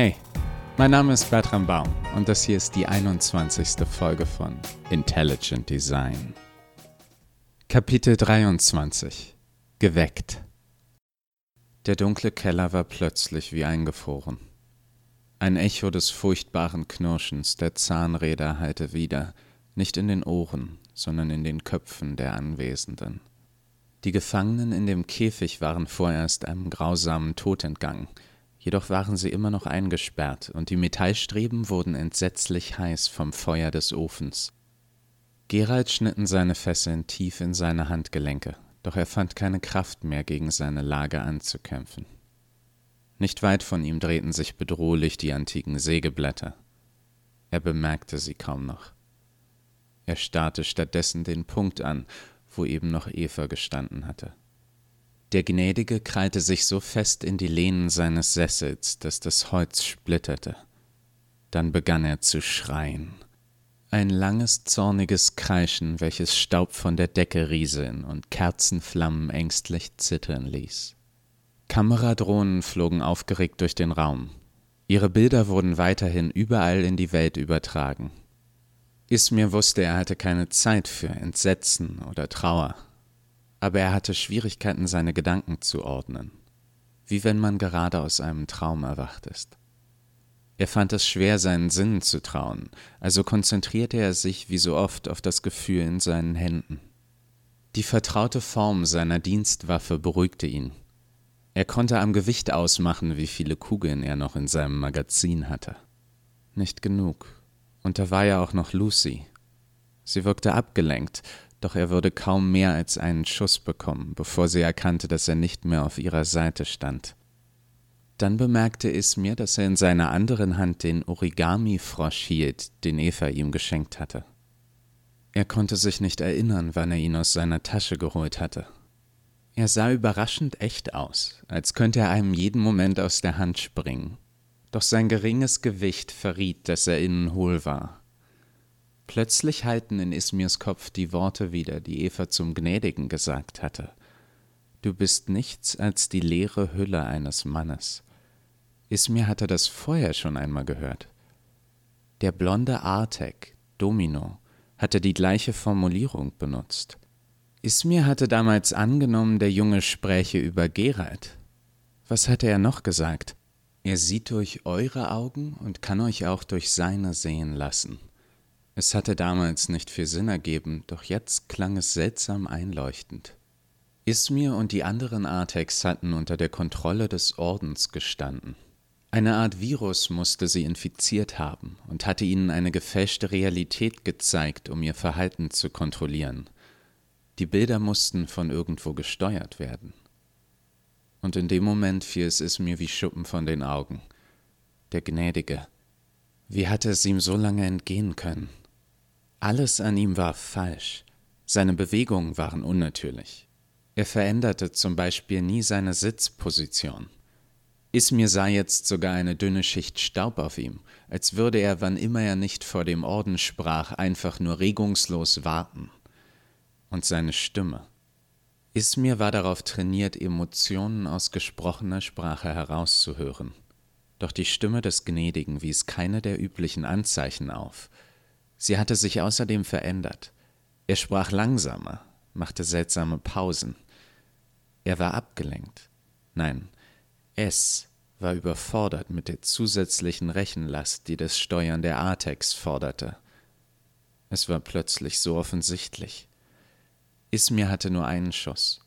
Hey, mein Name ist Bertram Baum und das hier ist die 21. Folge von Intelligent Design. Kapitel 23 Geweckt Der dunkle Keller war plötzlich wie eingefroren. Ein Echo des furchtbaren Knirschens der Zahnräder hallte wieder, nicht in den Ohren, sondern in den Köpfen der Anwesenden. Die Gefangenen in dem Käfig waren vorerst einem grausamen Tod entgangen, jedoch waren sie immer noch eingesperrt, und die Metallstreben wurden entsetzlich heiß vom Feuer des Ofens. Gerald schnitten seine Fesseln tief in seine Handgelenke, doch er fand keine Kraft mehr, gegen seine Lage anzukämpfen. Nicht weit von ihm drehten sich bedrohlich die antiken Sägeblätter. Er bemerkte sie kaum noch. Er starrte stattdessen den Punkt an, wo eben noch Eva gestanden hatte. Der Gnädige krallte sich so fest in die Lehnen seines Sessels, dass das Holz splitterte. Dann begann er zu schreien. Ein langes, zorniges Kreischen, welches Staub von der Decke rieseln und Kerzenflammen ängstlich zittern ließ. Kameradrohnen flogen aufgeregt durch den Raum. Ihre Bilder wurden weiterhin überall in die Welt übertragen. Ismir wusste, er hatte keine Zeit für Entsetzen oder Trauer, aber er hatte Schwierigkeiten, seine Gedanken zu ordnen, wie wenn man gerade aus einem Traum erwacht ist. Er fand es schwer, seinen Sinnen zu trauen, also konzentrierte er sich wie so oft auf das Gefühl in seinen Händen. Die vertraute Form seiner Dienstwaffe beruhigte ihn, er konnte am Gewicht ausmachen, wie viele Kugeln er noch in seinem Magazin hatte. Nicht genug. Und da war ja auch noch Lucy. Sie wirkte abgelenkt, doch er würde kaum mehr als einen Schuss bekommen, bevor sie erkannte, dass er nicht mehr auf ihrer Seite stand. Dann bemerkte es mir, dass er in seiner anderen Hand den Origami-Frosch hielt, den Eva ihm geschenkt hatte. Er konnte sich nicht erinnern, wann er ihn aus seiner Tasche geholt hatte. Er sah überraschend echt aus, als könnte er einem jeden Moment aus der Hand springen. Doch sein geringes Gewicht verriet, dass er innen hohl war. Plötzlich halten in Ismirs Kopf die Worte wieder, die Eva zum Gnädigen gesagt hatte. Du bist nichts als die leere Hülle eines Mannes. Ismir hatte das vorher schon einmal gehört. Der blonde Artek, Domino, hatte die gleiche Formulierung benutzt. Ismir hatte damals angenommen, der Junge spräche über Gerald. Was hatte er noch gesagt? Er sieht durch eure Augen und kann euch auch durch seine sehen lassen. Es hatte damals nicht viel Sinn ergeben, doch jetzt klang es seltsam einleuchtend. Ismir und die anderen Artex hatten unter der Kontrolle des Ordens gestanden. Eine Art Virus musste sie infiziert haben und hatte ihnen eine gefälschte Realität gezeigt, um ihr Verhalten zu kontrollieren. Die Bilder mussten von irgendwo gesteuert werden. Und in dem Moment fiel es mir wie Schuppen von den Augen. Der Gnädige. Wie hatte es ihm so lange entgehen können? Alles an ihm war falsch. Seine Bewegungen waren unnatürlich. Er veränderte zum Beispiel nie seine Sitzposition. Ismir sah jetzt sogar eine dünne Schicht Staub auf ihm, als würde er, wann immer er nicht vor dem Orden sprach, einfach nur regungslos warten und seine Stimme. Ismir war darauf trainiert, Emotionen aus gesprochener Sprache herauszuhören. Doch die Stimme des Gnädigen wies keine der üblichen Anzeichen auf. Sie hatte sich außerdem verändert. Er sprach langsamer, machte seltsame Pausen. Er war abgelenkt. Nein, es war überfordert mit der zusätzlichen Rechenlast, die das Steuern der Artex forderte. Es war plötzlich so offensichtlich. Ismir hatte nur einen Schuss.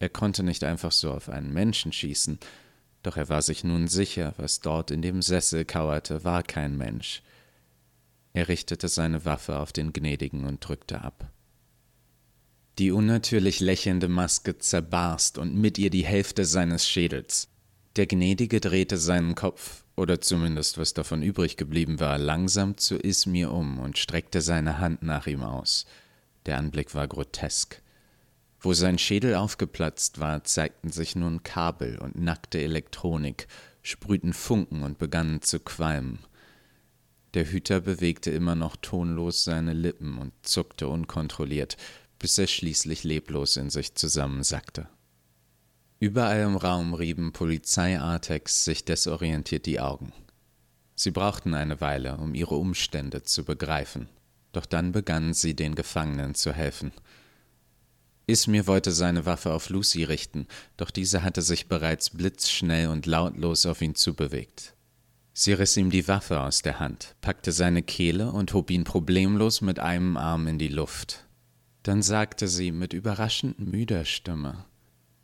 Er konnte nicht einfach so auf einen Menschen schießen, doch er war sich nun sicher, was dort in dem Sessel kauerte, war kein Mensch. Er richtete seine Waffe auf den Gnädigen und drückte ab. Die unnatürlich lächelnde Maske zerbarst und mit ihr die Hälfte seines Schädels. Der Gnädige drehte seinen Kopf, oder zumindest was davon übrig geblieben war, langsam zu Ismir um und streckte seine Hand nach ihm aus. Der Anblick war grotesk. Wo sein Schädel aufgeplatzt war, zeigten sich nun Kabel und nackte Elektronik, sprühten Funken und begannen zu qualmen. Der Hüter bewegte immer noch tonlos seine Lippen und zuckte unkontrolliert, bis er schließlich leblos in sich zusammensackte. Überall im Raum rieben Polizei-Artex sich desorientiert die Augen. Sie brauchten eine Weile, um ihre Umstände zu begreifen, doch dann begannen sie den Gefangenen zu helfen. Ismir wollte seine Waffe auf Lucy richten, doch diese hatte sich bereits blitzschnell und lautlos auf ihn zubewegt. Sie riss ihm die Waffe aus der Hand, packte seine Kehle und hob ihn problemlos mit einem Arm in die Luft. Dann sagte sie mit überraschend müder Stimme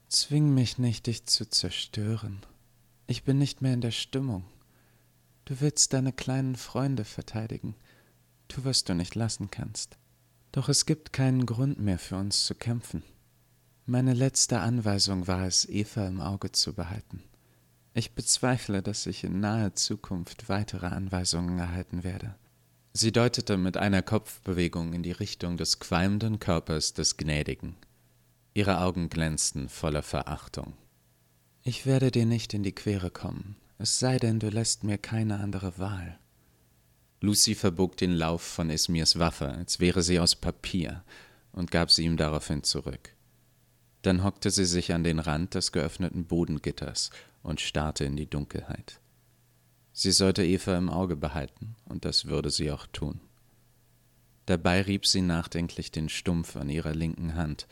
Zwing mich nicht, dich zu zerstören. Ich bin nicht mehr in der Stimmung. Du willst deine kleinen Freunde verteidigen. Tu, was du nicht lassen kannst. Doch es gibt keinen Grund mehr für uns zu kämpfen. Meine letzte Anweisung war es, Eva im Auge zu behalten. Ich bezweifle, dass ich in naher Zukunft weitere Anweisungen erhalten werde. Sie deutete mit einer Kopfbewegung in die Richtung des qualmenden Körpers des Gnädigen. Ihre Augen glänzten voller Verachtung. Ich werde dir nicht in die Quere kommen, es sei denn, du lässt mir keine andere Wahl. Lucy verbog den Lauf von Esmirs Waffe, als wäre sie aus Papier, und gab sie ihm daraufhin zurück. Dann hockte sie sich an den Rand des geöffneten Bodengitters und starrte in die Dunkelheit. Sie sollte Eva im Auge behalten, und das würde sie auch tun. Dabei rieb sie nachdenklich den Stumpf an ihrer linken Hand,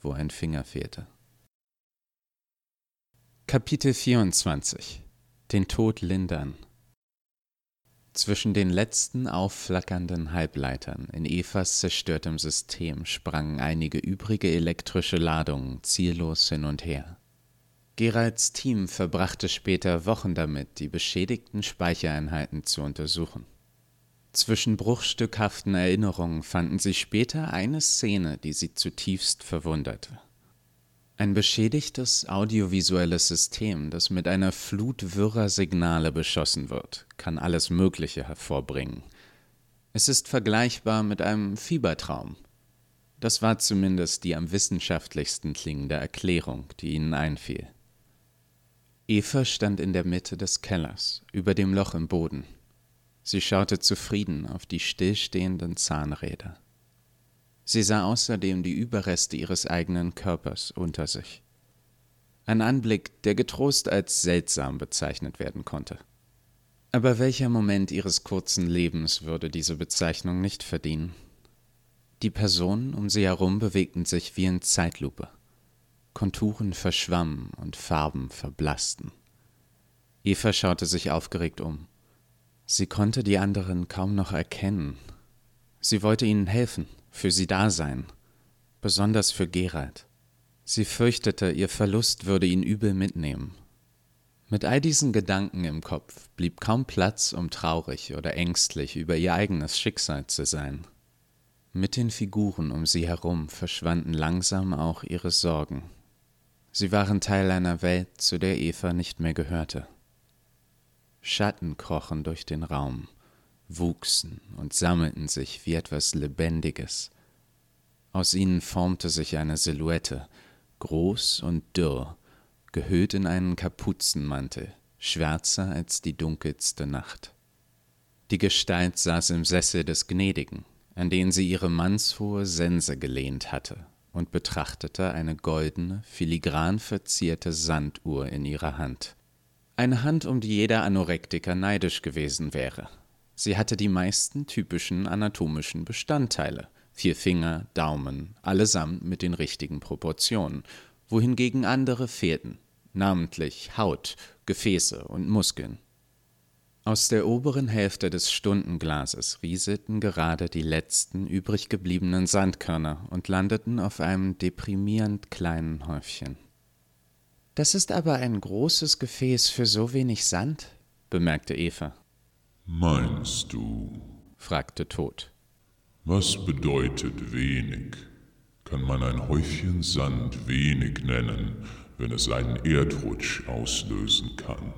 wo ein Finger fehlte. Kapitel 24 Den Tod lindern zwischen den letzten aufflackernden Halbleitern in Evas zerstörtem System sprangen einige übrige elektrische Ladungen ziellos hin und her. Geralds Team verbrachte später Wochen damit, die beschädigten Speichereinheiten zu untersuchen. Zwischen bruchstückhaften Erinnerungen fanden sie später eine Szene, die sie zutiefst verwunderte. Ein beschädigtes audiovisuelles System, das mit einer Flut wirrer Signale beschossen wird, kann alles Mögliche hervorbringen. Es ist vergleichbar mit einem Fiebertraum. Das war zumindest die am wissenschaftlichsten klingende Erklärung, die ihnen einfiel. Eva stand in der Mitte des Kellers, über dem Loch im Boden. Sie schaute zufrieden auf die stillstehenden Zahnräder. Sie sah außerdem die Überreste ihres eigenen Körpers unter sich. Ein Anblick, der getrost als seltsam bezeichnet werden konnte. Aber welcher Moment ihres kurzen Lebens würde diese Bezeichnung nicht verdienen? Die Personen um sie herum bewegten sich wie in Zeitlupe. Konturen verschwammen und Farben verblassten. Eva schaute sich aufgeregt um. Sie konnte die anderen kaum noch erkennen. Sie wollte ihnen helfen, für sie da sein, besonders für Gerald. Sie fürchtete, ihr Verlust würde ihn übel mitnehmen. Mit all diesen Gedanken im Kopf blieb kaum Platz, um traurig oder ängstlich über ihr eigenes Schicksal zu sein. Mit den Figuren um sie herum verschwanden langsam auch ihre Sorgen. Sie waren Teil einer Welt, zu der Eva nicht mehr gehörte. Schatten krochen durch den Raum, wuchsen und sammelten sich wie etwas Lebendiges. Aus ihnen formte sich eine Silhouette, groß und dürr, gehüllt in einen Kapuzenmantel, schwärzer als die dunkelste Nacht. Die Gestalt saß im Sessel des Gnädigen, an den sie ihre mannshohe Sense gelehnt hatte, und betrachtete eine goldene, filigran verzierte Sanduhr in ihrer Hand. Eine Hand, um die jeder Anorektiker neidisch gewesen wäre, Sie hatte die meisten typischen anatomischen Bestandteile, vier Finger, Daumen, allesamt mit den richtigen Proportionen, wohingegen andere fehlten, namentlich Haut, Gefäße und Muskeln. Aus der oberen Hälfte des Stundenglases rieselten gerade die letzten übrig gebliebenen Sandkörner und landeten auf einem deprimierend kleinen Häufchen. Das ist aber ein großes Gefäß für so wenig Sand, bemerkte Eva. Meinst du? fragte Tod. Was bedeutet wenig? Kann man ein Häufchen Sand wenig nennen, wenn es einen Erdrutsch auslösen kann?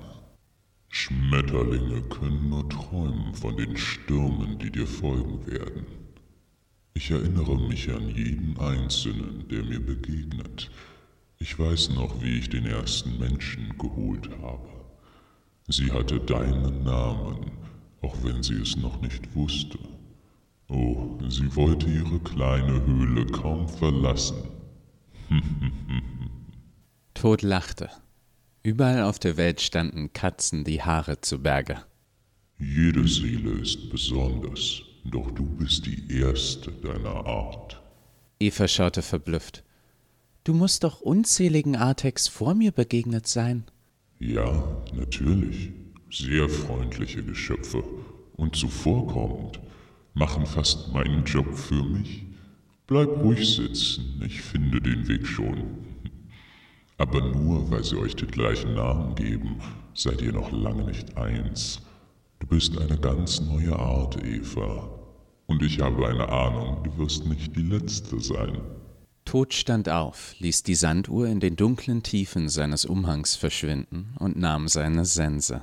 Schmetterlinge können nur träumen von den Stürmen, die dir folgen werden. Ich erinnere mich an jeden Einzelnen, der mir begegnet. Ich weiß noch, wie ich den ersten Menschen geholt habe. Sie hatte deinen Namen, auch wenn sie es noch nicht wusste. Oh, sie wollte ihre kleine Höhle kaum verlassen. Tod lachte. Überall auf der Welt standen Katzen die Haare zu Berge. Jede Seele ist besonders, doch du bist die erste deiner Art. Eva schaute verblüfft. Du musst doch unzähligen Artex vor mir begegnet sein. Ja, natürlich. Sehr freundliche Geschöpfe und zuvorkommend, machen fast meinen Job für mich. Bleib ruhig sitzen, ich finde den Weg schon. Aber nur weil sie euch den gleichen Namen geben, seid ihr noch lange nicht eins. Du bist eine ganz neue Art, Eva. Und ich habe eine Ahnung, du wirst nicht die Letzte sein. Tod stand auf, ließ die Sanduhr in den dunklen Tiefen seines Umhangs verschwinden und nahm seine Sense.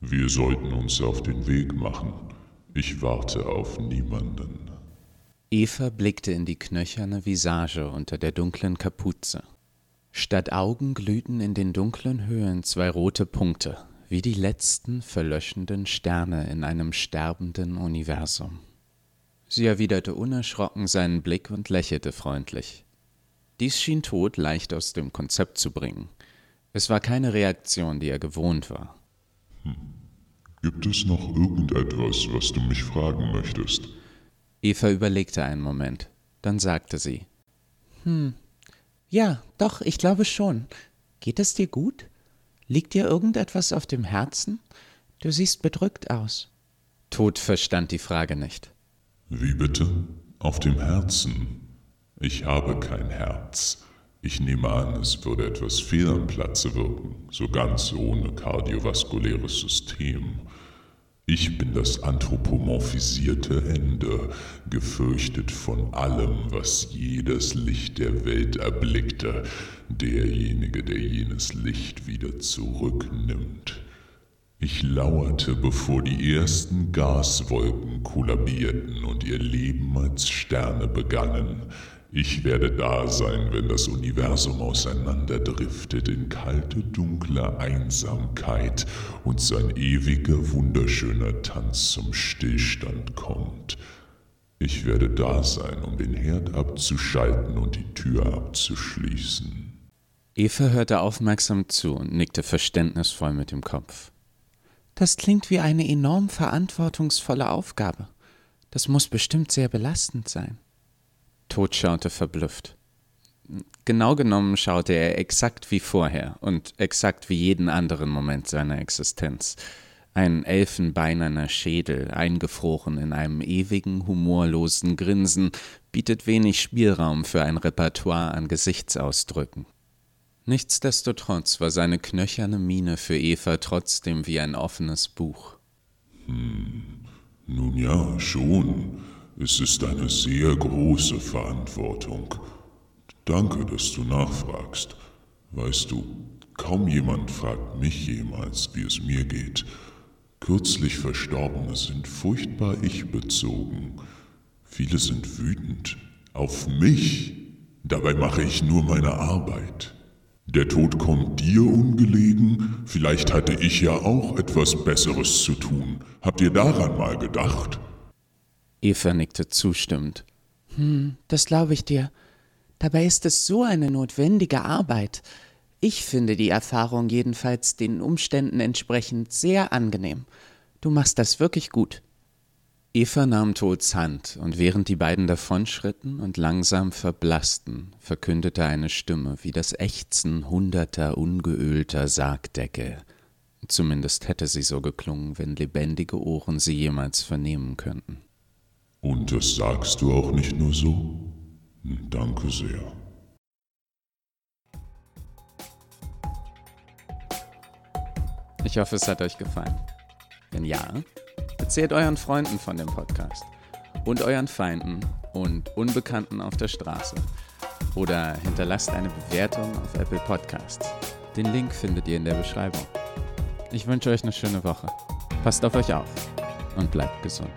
Wir sollten uns auf den Weg machen. Ich warte auf niemanden. Eva blickte in die knöcherne Visage unter der dunklen Kapuze. Statt Augen glühten in den dunklen Höhen zwei rote Punkte, wie die letzten verlöschenden Sterne in einem sterbenden Universum. Sie erwiderte unerschrocken seinen Blick und lächelte freundlich. Dies schien Tod leicht aus dem Konzept zu bringen. Es war keine Reaktion, die er gewohnt war. Hm. Gibt es noch irgendetwas, was du mich fragen möchtest? Eva überlegte einen Moment. Dann sagte sie: Hm, ja, doch, ich glaube schon. Geht es dir gut? Liegt dir irgendetwas auf dem Herzen? Du siehst bedrückt aus. Tod verstand die Frage nicht. Wie bitte? Auf dem Herzen? Ich habe kein Herz. Ich nehme an, es würde etwas fehl am Platze wirken, so ganz ohne kardiovaskuläres System. Ich bin das anthropomorphisierte Ende, gefürchtet von allem, was jedes Licht der Welt erblickte, derjenige, der jenes Licht wieder zurücknimmt. Ich lauerte, bevor die ersten Gaswolken kollabierten und ihr Leben als Sterne begannen. Ich werde da sein, wenn das Universum auseinanderdriftet in kalte, dunkle Einsamkeit und sein ewiger, wunderschöner Tanz zum Stillstand kommt. Ich werde da sein, um den Herd abzuschalten und die Tür abzuschließen. Eva hörte aufmerksam zu und nickte verständnisvoll mit dem Kopf. Das klingt wie eine enorm verantwortungsvolle Aufgabe. Das muss bestimmt sehr belastend sein. Tod schaute verblüfft. Genau genommen schaute er exakt wie vorher und exakt wie jeden anderen Moment seiner Existenz. Ein elfenbeinerner Schädel, eingefroren in einem ewigen, humorlosen Grinsen, bietet wenig Spielraum für ein Repertoire an Gesichtsausdrücken. Nichtsdestotrotz war seine knöcherne Miene für Eva trotzdem wie ein offenes Buch. Hm, nun ja, schon. Es ist eine sehr große Verantwortung. Danke, dass du nachfragst. Weißt du, kaum jemand fragt mich jemals, wie es mir geht. Kürzlich Verstorbene sind furchtbar ich-bezogen. Viele sind wütend. Auf mich. Dabei mache ich nur meine Arbeit. Der Tod kommt dir ungelegen, vielleicht hatte ich ja auch etwas Besseres zu tun. Habt ihr daran mal gedacht? Eva nickte zustimmend. Hm, das glaube ich dir. Dabei ist es so eine notwendige Arbeit. Ich finde die Erfahrung jedenfalls den Umständen entsprechend sehr angenehm. Du machst das wirklich gut. Eva nahm Tods Hand, und während die beiden davonschritten und langsam verblassten, verkündete eine Stimme wie das Ächzen hunderter ungeölter Sargdecke. Zumindest hätte sie so geklungen, wenn lebendige Ohren sie jemals vernehmen könnten. Und das sagst du auch nicht nur so? Danke sehr. Ich hoffe, es hat euch gefallen. Wenn ja, Erzählt euren Freunden von dem Podcast und euren Feinden und Unbekannten auf der Straße. Oder hinterlasst eine Bewertung auf Apple Podcasts. Den Link findet ihr in der Beschreibung. Ich wünsche euch eine schöne Woche. Passt auf euch auf und bleibt gesund.